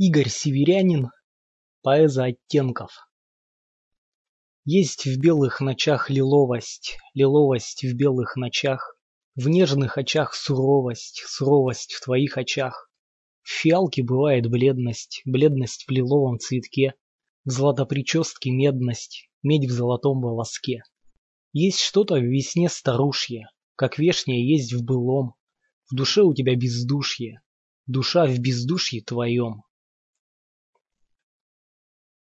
Игорь Северянин, поэза оттенков. Есть в белых ночах лиловость, лиловость в белых ночах, В нежных очах суровость, суровость в твоих очах. В фиалке бывает бледность, бледность в лиловом цветке, В златопричестке медность, медь в золотом волоске. Есть что-то в весне старушье, Как вешняя есть в былом, В душе у тебя бездушье, душа в бездушье твоем.